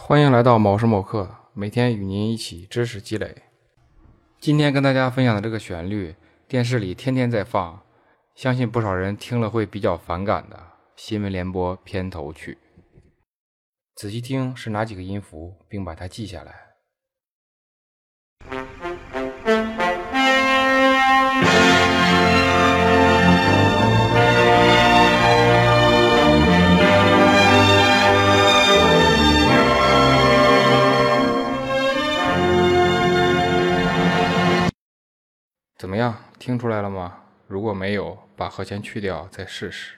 欢迎来到某时某刻，每天与您一起知识积累。今天跟大家分享的这个旋律，电视里天天在放，相信不少人听了会比较反感的新闻联播片头曲。仔细听是哪几个音符，并把它记下来。怎么样，听出来了吗？如果没有，把和弦去掉再试试。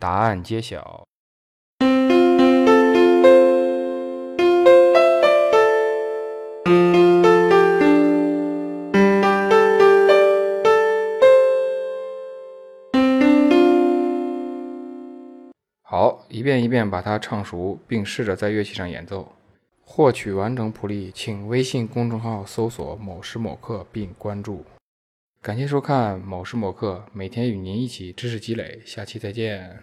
答案揭晓。好，一遍一遍把它唱熟，并试着在乐器上演奏。获取完整谱例，请微信公众号搜索“某时某刻”并关注。感谢收看“某时某刻”，每天与您一起知识积累。下期再见。